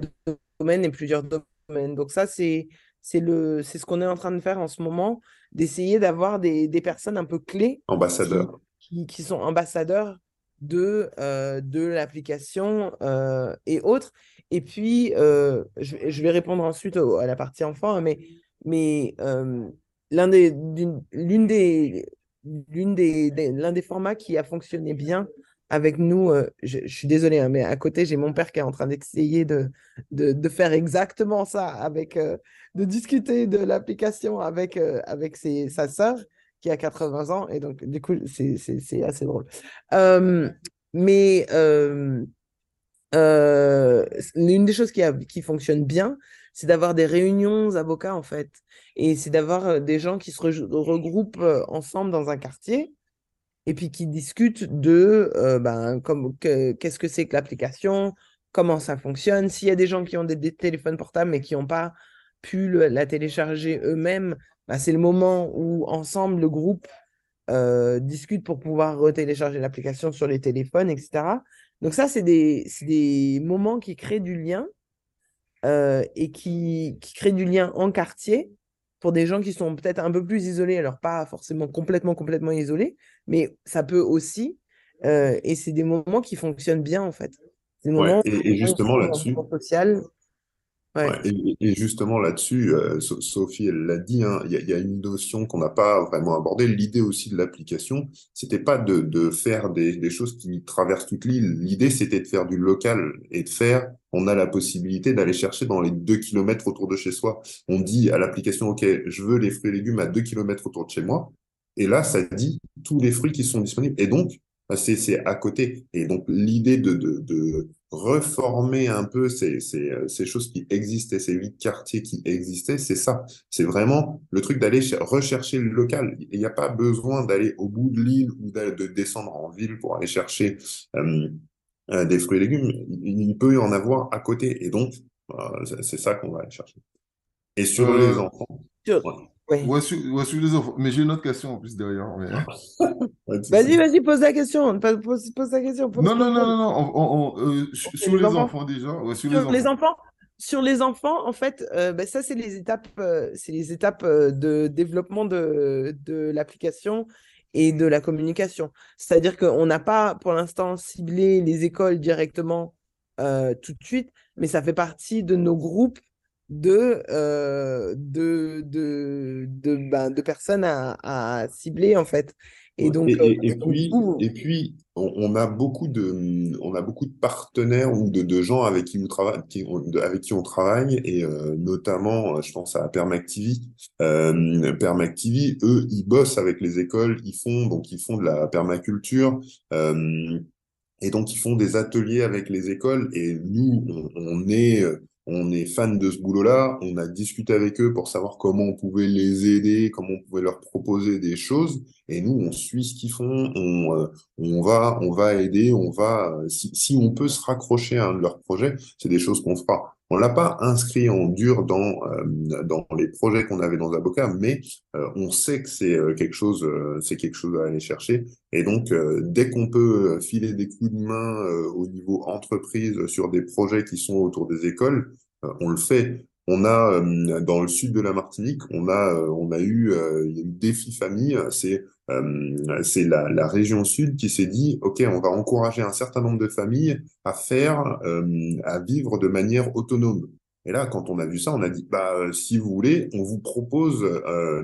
domaine et plusieurs domaines. Donc, ça, c'est, c'est le, c'est ce qu'on est en train de faire en ce moment, d'essayer d'avoir des, des personnes un peu clés qui, Ambassadeur. qui, qui sont ambassadeurs de, euh, de l'application euh, et autres. Et puis, euh, je, vais répondre ensuite à la partie enfant, mais, mais euh, l'un des, l'une des, l'une des, l'un des formats qui a fonctionné bien avec nous, euh, je, suis désolée, hein, mais à côté, j'ai mon père qui est en train d'essayer de, de, faire exactement ça, avec, de discuter de l'application avec, avec sa sœur qui a 80 ans, et donc du coup, c'est c'est- c'est assez drôle. Mais euh, l'une des choses qui, fonctionne bien, c'est d'avoir des réunions avocats, en fait. Et c'est d'avoir euh, des gens qui se re- regroupent euh, ensemble dans un quartier et puis qui discutent de euh, ben, qu'est-ce que c'est que l'application, comment ça fonctionne. S'il y a des gens qui ont des, téléphones portables mais qui n'ont pas pu la télécharger eux-mêmes, ben, c'est le moment où ensemble le groupe euh, discute pour pouvoir retélécharger l'application sur les téléphones, etc. Donc ça, c'est des, moments qui créent du lien euh, et qui, qui créent du lien en quartier pour des gens qui sont peut-être un peu plus isolés, alors pas forcément complètement, complètement isolés, mais ça peut aussi, euh, et c'est des moments qui fonctionnent bien en fait. C'est des moments et, et justement là-dessus, social. Et, justement là-dessus, euh, So- Sophie, l'a dit, hein, il y a, une notion qu'on n'a pas vraiment abordée. L'idée aussi de l'application, c'était pas de, de faire des, des choses qui traversent toute l'île. L'idée, c'était de faire du local et de faire, on a la possibilité d'aller chercher dans les deux kilomètres autour de chez soi. On dit à l'application, OK, je veux les fruits et légumes à deux kilomètres autour de chez moi. Et là, ça dit tous les fruits qui sont disponibles. Et donc, c'est à côté. Et donc, l'idée de, de, de, reformer un peu ces, ces, ces, choses qui existaient, ces huit quartiers qui existaient, c'est ça. C'est vraiment le truc d'aller rechercher le local. Il n'y a pas besoin d'aller au bout de l'île ou de descendre en ville pour aller chercher euh, euh, des fruits et légumes. Il, peut y en avoir à côté. Et donc, euh, c'est ça qu'on va aller chercher. Et sur les enfants. Ouais. Sur, les enfants. Mais j'ai une autre question en plus derrière. (laughs) vas-y, vas-y, pose la question. Pose, pose la question. non, non, non, non, euh, sur les, enfants, déjà. sur, les, enfants. Sur les enfants, en fait, euh, ben, ça, c'est les étapes, euh, c'est les étapes de développement de, de l'application et de la communication. C'est-à-dire qu'on n'a pas, pour l'instant, ciblé les écoles directement tout de suite, mais ça fait partie de nos groupes de, euh, de, de, de, ben, de, personnes à, à, cibler, en fait. Et donc, et, et, euh, puis, et puis on, a beaucoup de, on a beaucoup de partenaires ou de, de gens avec qui, nous travaille, qui, avec qui on travaille, et euh, notamment, je pense à Permactivi. Euh, Permactivi, eux, ils bossent avec les écoles, ils font, donc, ils font de la permaculture. Euh, et donc, ils font des ateliers avec les écoles. Et nous, on, on est on est fan de ce boulot-là, on a discuté avec eux pour savoir comment on pouvait les aider, comment on pouvait leur proposer des choses, et nous, on suit ce qu'ils font, on, euh, on, va, on va aider, on va, euh, si, si, on peut se raccrocher à un de leurs projets, c'est des choses qu'on fera. On l'a pas inscrit en dur dans, euh, dans les projets qu'on avait dans Avocat, mais on sait que c'est quelque chose, c'est quelque chose à aller chercher. Et donc, dès qu'on peut filer des coups de main au niveau entreprise sur des projets qui sont autour des écoles, on le fait. On a dans le sud de la Martinique, on a on a eu il y défi famille, c'est c'est la, la, région sud qui s'est dit ok on va encourager un certain nombre de familles à faire à vivre de manière autonome. Et là, quand on a vu ça, on a dit bah si vous voulez, on vous propose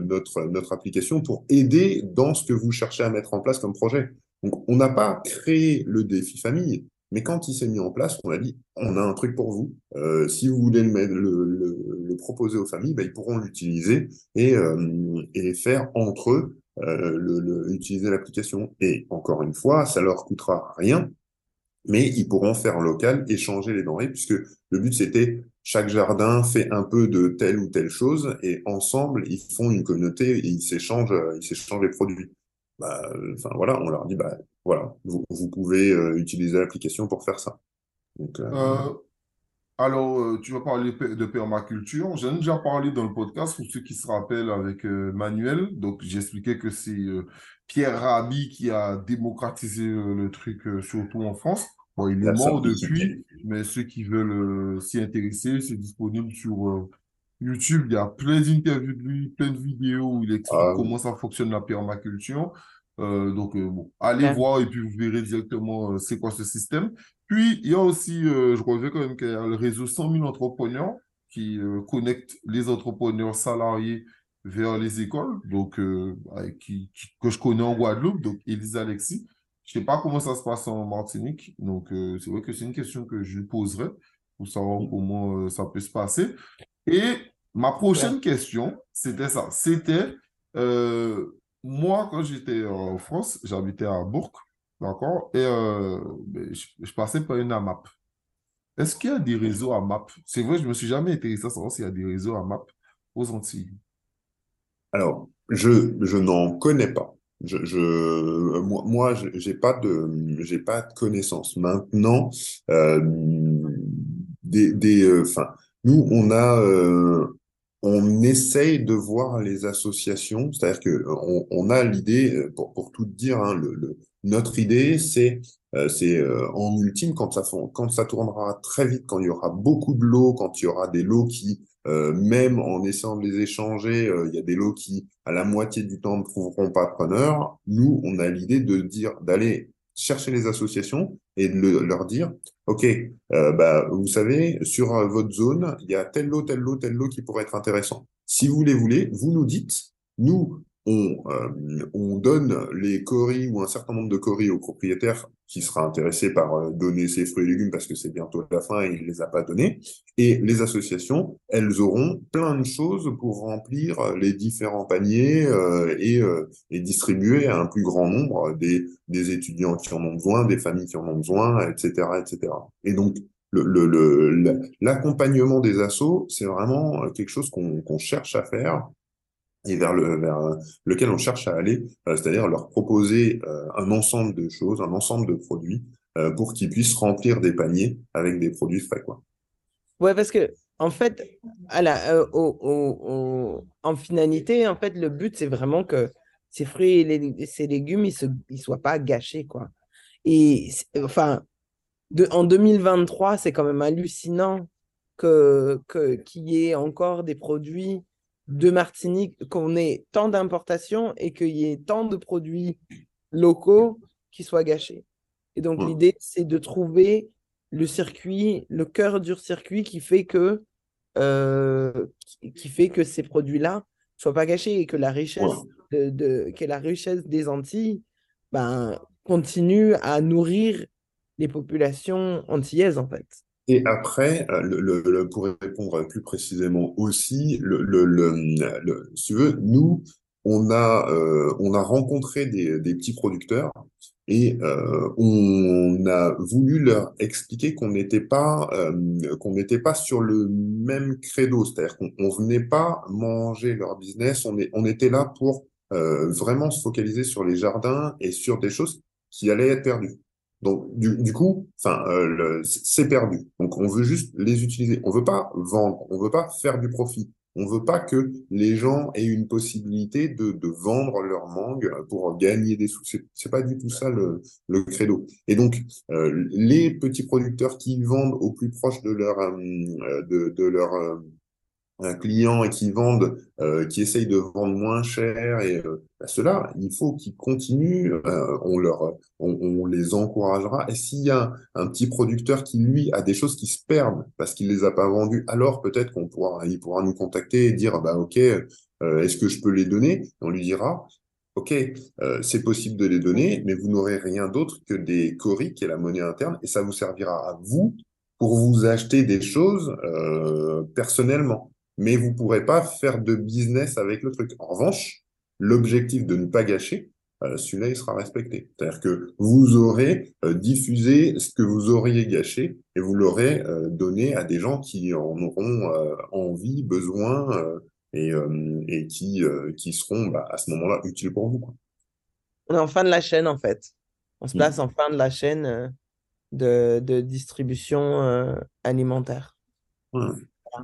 notre notre application pour aider dans ce que vous cherchez à mettre en place comme projet. Donc on n'a pas créé le défi famille, mais quand il s'est mis en place, on a dit, on a un truc pour vous. Euh, si vous voulez le, proposer aux familles, ben, ils pourront l'utiliser et, euh, et faire entre eux euh, le, utiliser l'application. Et encore une fois, ça leur coûtera rien, mais ils pourront faire local, échanger les denrées, puisque le but c'était chaque jardin fait un peu de telle ou telle chose et ensemble ils font une communauté ils s'échangent, ils s'échangent les produits. Bah, enfin voilà, on leur dit bah voilà, vous, pouvez euh, utiliser l'application pour faire ça. Euh, euh, alors, tu vas parler de permaculture? J'en ai déjà parlé dans le podcast pour ceux qui se rappellent avec Manuel. Donc, j'expliquais que c'est Pierre Rabhi qui a démocratisé le truc, surtout en France. Bon, il est mort depuis, mais ceux qui veulent s'y intéresser, c'est disponible sur YouTube. Il y a plein d'interviews de lui, plein de vidéos où il explique ah comment ça fonctionne la permaculture. Euh, donc, euh, bon, allez voir et puis vous verrez directement euh, c'est quoi ce système. Puis, il y a aussi, je reviens quand même qu'il y a le réseau 100 000 entrepreneurs qui connecte les entrepreneurs salariés vers les écoles, donc qui, que je connais en Guadeloupe, donc Elisa Alexis. Je ne sais pas comment ça se passe en Martinique, donc c'est vrai que c'est une question que je poserai pour savoir mm. comment ça peut se passer. Et ma prochaine question, c'était ça. C'était moi, quand j'étais en France, j'habitais à Bourg, d'accord, et euh, ben, je, passais par une AMAP. Est-ce qu'il y a des réseaux AMAP? C'est vrai, je ne me suis jamais intéressé à savoir s'il y a des réseaux AMAP aux Antilles. Alors, je, je n'en connais pas. Je, je, moi, je n'ai pas, de, j'ai pas de connaissances. Maintenant, euh, des, des, euh, nous, on a, on essaye de voir les associations, c'est-à-dire que on, a l'idée, pour, pour tout dire, hein, le, notre idée, c'est euh, c'est euh, en ultime quand ça quand ça tournera très vite, quand il y aura beaucoup de lots, quand il y aura des lots qui même en essayant de les échanger, il y a des lots qui à la moitié du temps ne trouveront pas preneur. Nous, on a l'idée de dire d'aller chercher les associations et de leur dire, OK, euh, bah, vous savez, sur euh, votre zone, il y a tel lot, tel lot, tel lot qui pourrait être intéressant. Si vous les voulez, vous nous dites, nous, on, euh, on donne les coris ou un certain nombre de coris au propriétaire qui sera intéressé par euh, donner ses fruits et légumes parce que c'est bientôt la fin et il les a pas donnés. Et les associations, elles auront plein de choses pour remplir les différents paniers euh, et, euh, et distribuer à un plus grand nombre des, des étudiants qui en ont besoin, des familles qui en ont besoin, etc., etc. Et donc, le, le, l'accompagnement des assos, c'est vraiment quelque chose qu'on cherche à faire et vers, le, vers lequel on cherche à aller, euh, c'est-à-dire leur proposer euh, un ensemble de choses, un ensemble de produits euh, pour qu'ils puissent remplir des paniers avec des produits frais. Quoi. Ouais, parce que en fait, à au, au, en finalité, en fait, le but, c'est vraiment que ces fruits et ces légumes, ils ne ils soient pas gâchés. Quoi. Et enfin, en 2023, c'est quand même hallucinant que, qu'il y ait encore des produits de Martinique, qu'on ait tant d'importations et qu'il y ait tant de produits locaux qui soient gâchés. Et donc, l'idée, c'est de trouver le circuit, le cœur du circuit qui fait que, euh, qui, fait que ces produits-là soient pas gâchés et que la richesse, de, que la richesse des Antilles ben, continue à nourrir les populations antillaises, en fait. Et après, euh, le, le, pour répondre plus précisément aussi, le, si tu veux, nous, on a, euh, on a rencontré des, des petits producteurs et euh, on a voulu leur expliquer qu'on n'était pas euh, qu'on n'était pas sur le même credo, c'est-à-dire qu'on on venait pas manger leur business, on, est, on était là pour euh, vraiment se focaliser sur les jardins et sur des choses qui allaient être perdues. Donc, du, coup, enfin, euh, c'est perdu. Donc, on veut juste les utiliser. On veut pas vendre. On veut pas faire du profit. On veut pas que les gens aient une possibilité de, vendre leur mangue pour gagner des sous. C'est pas du tout ça le, credo. Et donc, euh, les petits producteurs qui vendent au plus proche de leur euh, de leur un client et qui vendent, euh, qui essayent de vendre moins cher et euh, bah, cela, il faut qu'ils continuent. Euh, on leur, on, on, les encouragera. Et s'il y a un, petit producteur qui lui a des choses qui se perdent parce qu'il les a pas vendues, alors peut-être qu'on pourra, il pourra nous contacter et dire bah ok, est-ce que je peux les donner? On lui dira. Ok, c'est possible de les donner, mais vous n'aurez rien d'autre que des coris, qui est la monnaie interne, et ça vous servira à vous pour vous acheter des choses personnellement mais vous pourrez pas faire de business avec le truc. En revanche, l'objectif de ne pas gâcher, euh, celui-là, il sera respecté. C'est-à-dire que vous aurez euh, diffusé ce que vous auriez gâché et vous l'aurez euh, donné à des gens qui en auront envie, besoin et, et qui, qui seront bah, à ce moment-là utiles pour vous. Quoi. On est en fin de la chaîne, en fait. On se place mmh. en fin de la chaîne de, de distribution alimentaire. Ouais.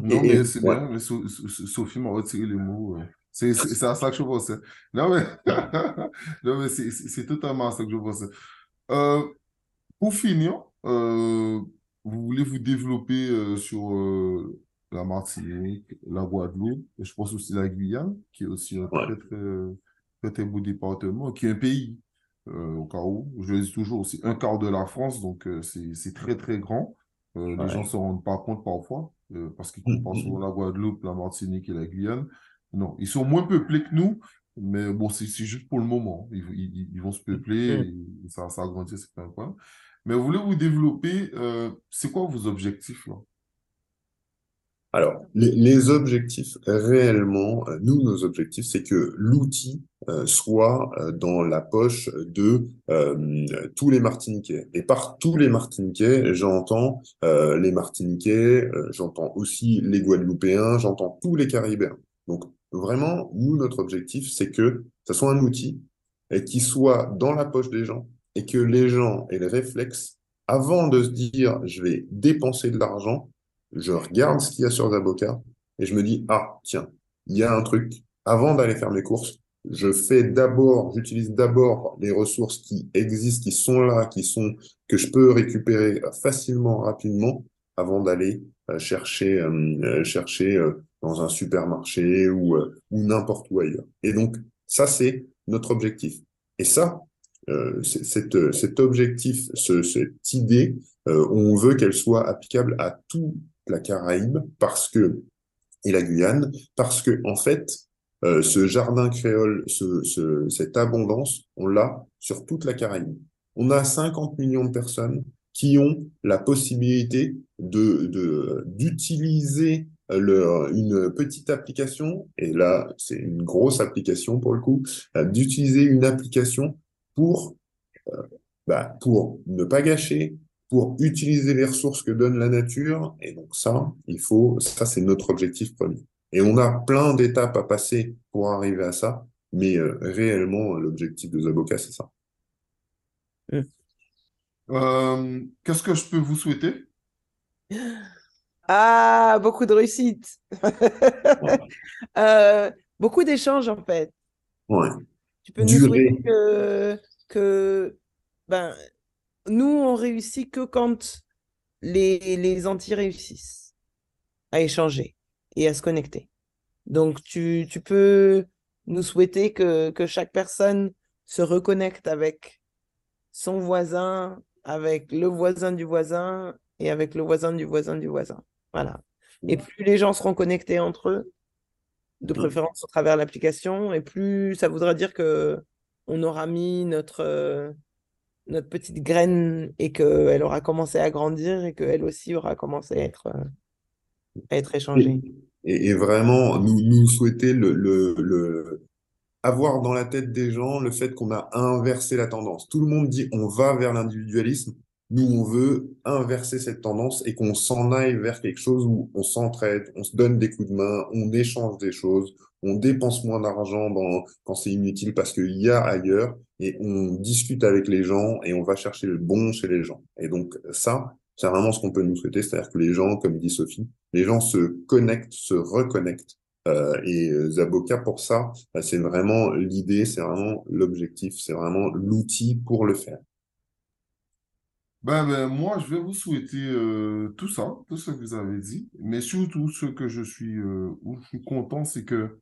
Non, mais c'est bien, mais Sophie m'a retiré les mots. C'est à ça que je pensais. Non, mais, (laughs) non, mais c'est totalement à ça que je pensais. Euh, pour finir, euh, vous voulez vous développer euh, sur la Martinique, la Guadeloupe, et je pense aussi la Guyane, qui est aussi un très, très, très, beau département, qui est un pays, au cas où, je le dis toujours, c'est un quart de la France, donc c'est très, très grand. Les gens ne se rendent pas compte parfois. Euh, parce qu'ils comparent mm, mm, souvent mm. la Guadeloupe, la Martinique et la Guyane. Non, ils sont moins peuplés que nous, mais bon, c'est juste pour le moment. Ils, ils, vont se peupler et, ça, ça agrandir, c'est pas un problème. Mais vous voulez vous développer, euh, c'est quoi vos objectifs là? Alors, les, objectifs réellement, euh, nous, nos objectifs, c'est que l'outil euh, soit euh, dans la poche de tous les Martiniquais. Et par tous les Martiniquais, j'entends les Martiniquais, j'entends aussi les Guadeloupéens, j'entends tous les Caribéens. Donc, vraiment, nous, notre objectif, c'est que ce soit un outil et qui soit dans la poche des gens et que les gens aient le réflexe, avant de se dire, je vais dépenser de l'argent, je regarde ce qu'il y a sur Zaboka et je me dis, ah, tiens, il y a un truc. Avant d'aller faire mes courses, je fais d'abord, j'utilise d'abord les ressources qui existent, qui sont là, qui sont, que je peux récupérer facilement, rapidement, avant d'aller euh, chercher, euh, euh, chercher dans un supermarché ou, ou n'importe où ailleurs. Et donc, ça, c'est notre objectif. Et ça, euh, cet, cet objectif, ce, cette idée, on veut qu'elle soit applicable à tout la Caraïbe parce que et la Guyane parce que en fait euh, ce jardin créole, ce, ce, cette abondance, on l'a sur toute la Caraïbe. On a 50 millions de personnes qui ont la possibilité d'utiliser leur, une petite application, et là, c'est une grosse application pour le coup, euh, d'utiliser une application pour, euh, bah, pour ne pas gâcher, pour utiliser les ressources que donne la nature. Et donc ça, il faut, ça c'est notre objectif premier. Et on a plein d'étapes à passer pour arriver à ça, mais euh, réellement, l'objectif de Zaboka, c'est ça. Euh, qu'est-ce que je peux vous souhaiter? Ah, beaucoup de réussite. Ouais. (laughs) Euh, beaucoup d'échanges, en fait. Ouais. Tu peux nous souhaiter que, que ben, nous, on réussit que quand les, les Antilles réussissent à échanger et à se connecter. Donc, tu, tu peux nous souhaiter que, que chaque personne se reconnecte avec son voisin, avec le voisin du voisin et avec le voisin du voisin du voisin. Voilà. Et plus les gens seront connectés entre eux, de Mm. préférence au travers de l'application, et plus ça voudra dire que on aura mis notre, euh, notre petite graine et qu'elle aura commencé à grandir et qu'elle aussi aura commencé à être, euh, à être échangée. Et, et vraiment, nous, nous souhaiter le, le, le, avoir dans la tête des gens le fait qu'on a inversé la tendance. Tout le monde dit on va vers l'individualisme. Nous, on veut inverser cette tendance et qu'on s'en aille vers quelque chose où on s'entraide, on se donne des coups de main, on échange des choses, on dépense moins d'argent quand c'est inutile parce qu'il y a ailleurs et on discute avec les gens et on va chercher le bon chez les gens. Et donc, ça, c'est vraiment ce qu'on peut nous souhaiter, c'est-à-dire que les gens, comme dit Sophie, les gens se connectent, se reconnectent. Euh, et euh, Zaboka, pour ça, bah, c'est vraiment l'idée, c'est vraiment l'objectif, c'est vraiment l'outil pour le faire. Ben, ben, moi, je vais vous souhaiter euh, tout ça, tout ce que vous avez dit, mais surtout ce que je suis, où je suis content, c'est que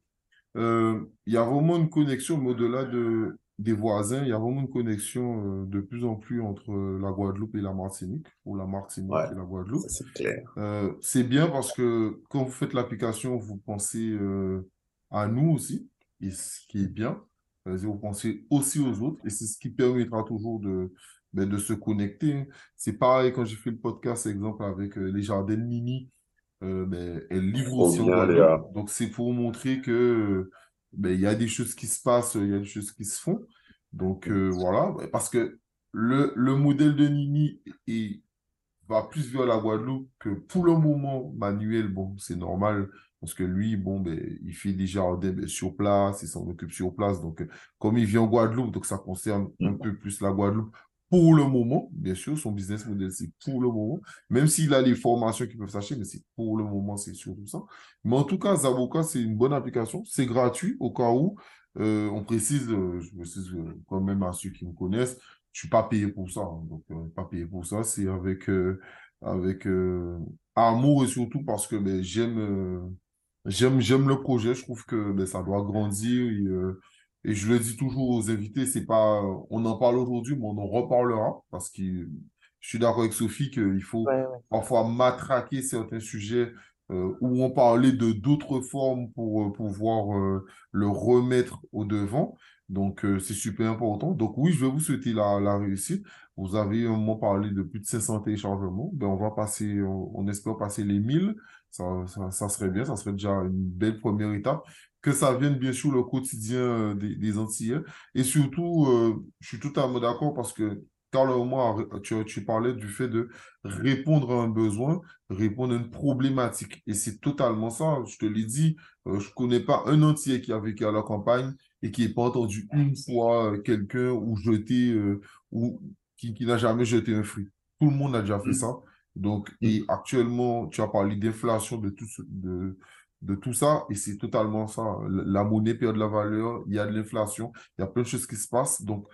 il y a vraiment une connexion, mais au-delà de, des voisins, il y a vraiment une connexion euh, de plus en plus entre la Guadeloupe et la Martinique, ou la Martinique Ouais, et la Guadeloupe. ça c'est clair. Euh, c'est bien parce que quand vous faites l'application, vous pensez euh, à nous aussi, et ce qui est bien, euh, vous pensez aussi aux autres, et c'est ce qui permettra toujours de, ben, de se connecter. C'est pareil quand j'ai fait le podcast, exemple, avec euh, les jardins Mimi, euh, ben, elle livre aussi en. Guadeloupe, donc c'est pour montrer que euh, ben, il y a des choses qui se passent, il y a des choses qui se font. Donc euh, voilà, ben, parce que le, le modèle de Nini va plus vers la Guadeloupe que pour le moment, Manuel, bon, c'est normal, parce que lui, bon, ben, il fait des jardins ben, sur place, il s'en occupe sur place. Donc, euh, comme il vient en Guadeloupe, donc ça concerne un peu plus la Guadeloupe pour le moment. Bien sûr, son business model, c'est pour le moment. Même s'il a les formations qui peuvent s'acheter, mais c'est pour le moment, c'est surtout ça. Mais en tout cas, Zaboka, c'est une bonne application. C'est gratuit au cas où. Euh, on précise, euh, je précise euh, quand même à ceux qui me connaissent, je suis pas payé pour ça. hein. donc, pas payé pour ça. C'est avec, avec amour et surtout parce que ben, j'aime j'aime, j'aime le projet. Je trouve que ben, ça doit grandir. Et je le dis toujours aux invités, c'est pas, on en parle aujourd'hui, mais on en reparlera parce que je suis d'accord avec Sophie qu'il faut Ouais, ouais. parfois matraquer certains sujets euh, où on parlait de d'autres formes pour euh, pouvoir euh, le remettre au devant. Donc, euh, c'est super important. Donc, oui, je vais vous souhaiter la, la réussite. Vous avez un moment parlé de plus de 500 téléchargements. Ben, on va passer, on, on espère passer les 1000. Ça, ça, ça serait bien. Ça serait déjà une belle première étape. Que ça vienne bien sûr le quotidien euh, des, des Antillais. Et surtout, euh, je suis totalement d'accord parce que Carl moi, tu, tu parlais du fait de répondre à un besoin, répondre à une problématique. Et c'est totalement ça. Je te l'ai dit, euh, je connais pas un entier qui a vécu à la campagne et qui n'ait pas entendu une fois euh, quelqu'un ou jeter euh, ou qui, qui n'a jamais jeté un fruit. Tout le monde a déjà fait ça. Donc, et actuellement, tu as parlé d'inflation, de tout, ce- de, de tout ça, et c'est totalement ça. La la monnaie perd de la valeur, il y a de l'inflation, il y a plein de choses qui se passent. Donc,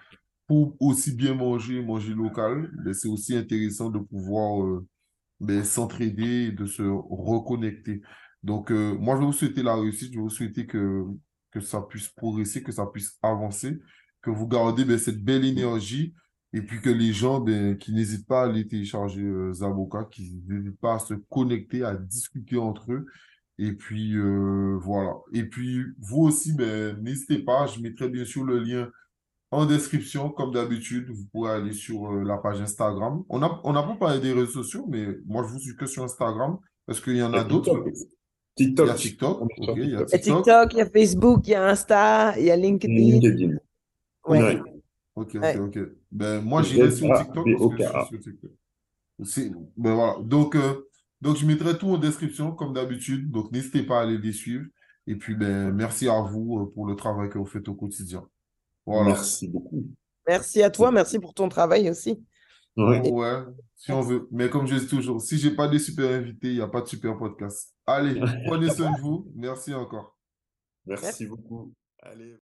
pour aussi bien manger, manger local, ben, c'est aussi intéressant de pouvoir euh, ben, s'entraider de se reconnecter. Donc, euh, moi, je vais vous souhaiter la réussite, je vais vous souhaiter que, que ça puisse progresser, que ça puisse avancer, que vous gardez ben, cette belle énergie et puis que les gens qui n'hésitent pas à aller télécharger euh, Zaboka, qui n'hésitent pas à se connecter, à discuter entre eux Et puis, euh, voilà. Et puis, vous aussi, ben, n'hésitez pas, je mettrai bien sûr le lien en description, comme d'habitude. Vous pourrez aller sur euh, la page Instagram. On a, on n'a pas parlé des réseaux sociaux, mais moi, je vous suis que sur Instagram. Est-ce qu'il y en Il y a a d'autres? TikTok. Il y a TikTok. Il y a TikTok. Il y a Facebook, il y a Insta, il y a LinkedIn. LinkedIn. Ouais. Ouais. Ok, ok, ok. Ben, moi, j'irai sur TikTok parce que je suis sur TikTok. Ben voilà. Donc, euh, donc, je mettrai tout en description, comme d'habitude. Donc, n'hésitez pas à aller les suivre. Et puis, ben, merci à vous euh, pour le travail que vous faites au quotidien. Voilà. Merci beaucoup. Merci à toi, merci pour ton travail aussi. Ouais. Oh, ouais, si on veut. Mais comme je dis toujours, si j'ai pas de super invités, il n'y a pas de super podcast. Allez, (laughs) prenez soin de vous. Merci encore. Merci beaucoup. Allez.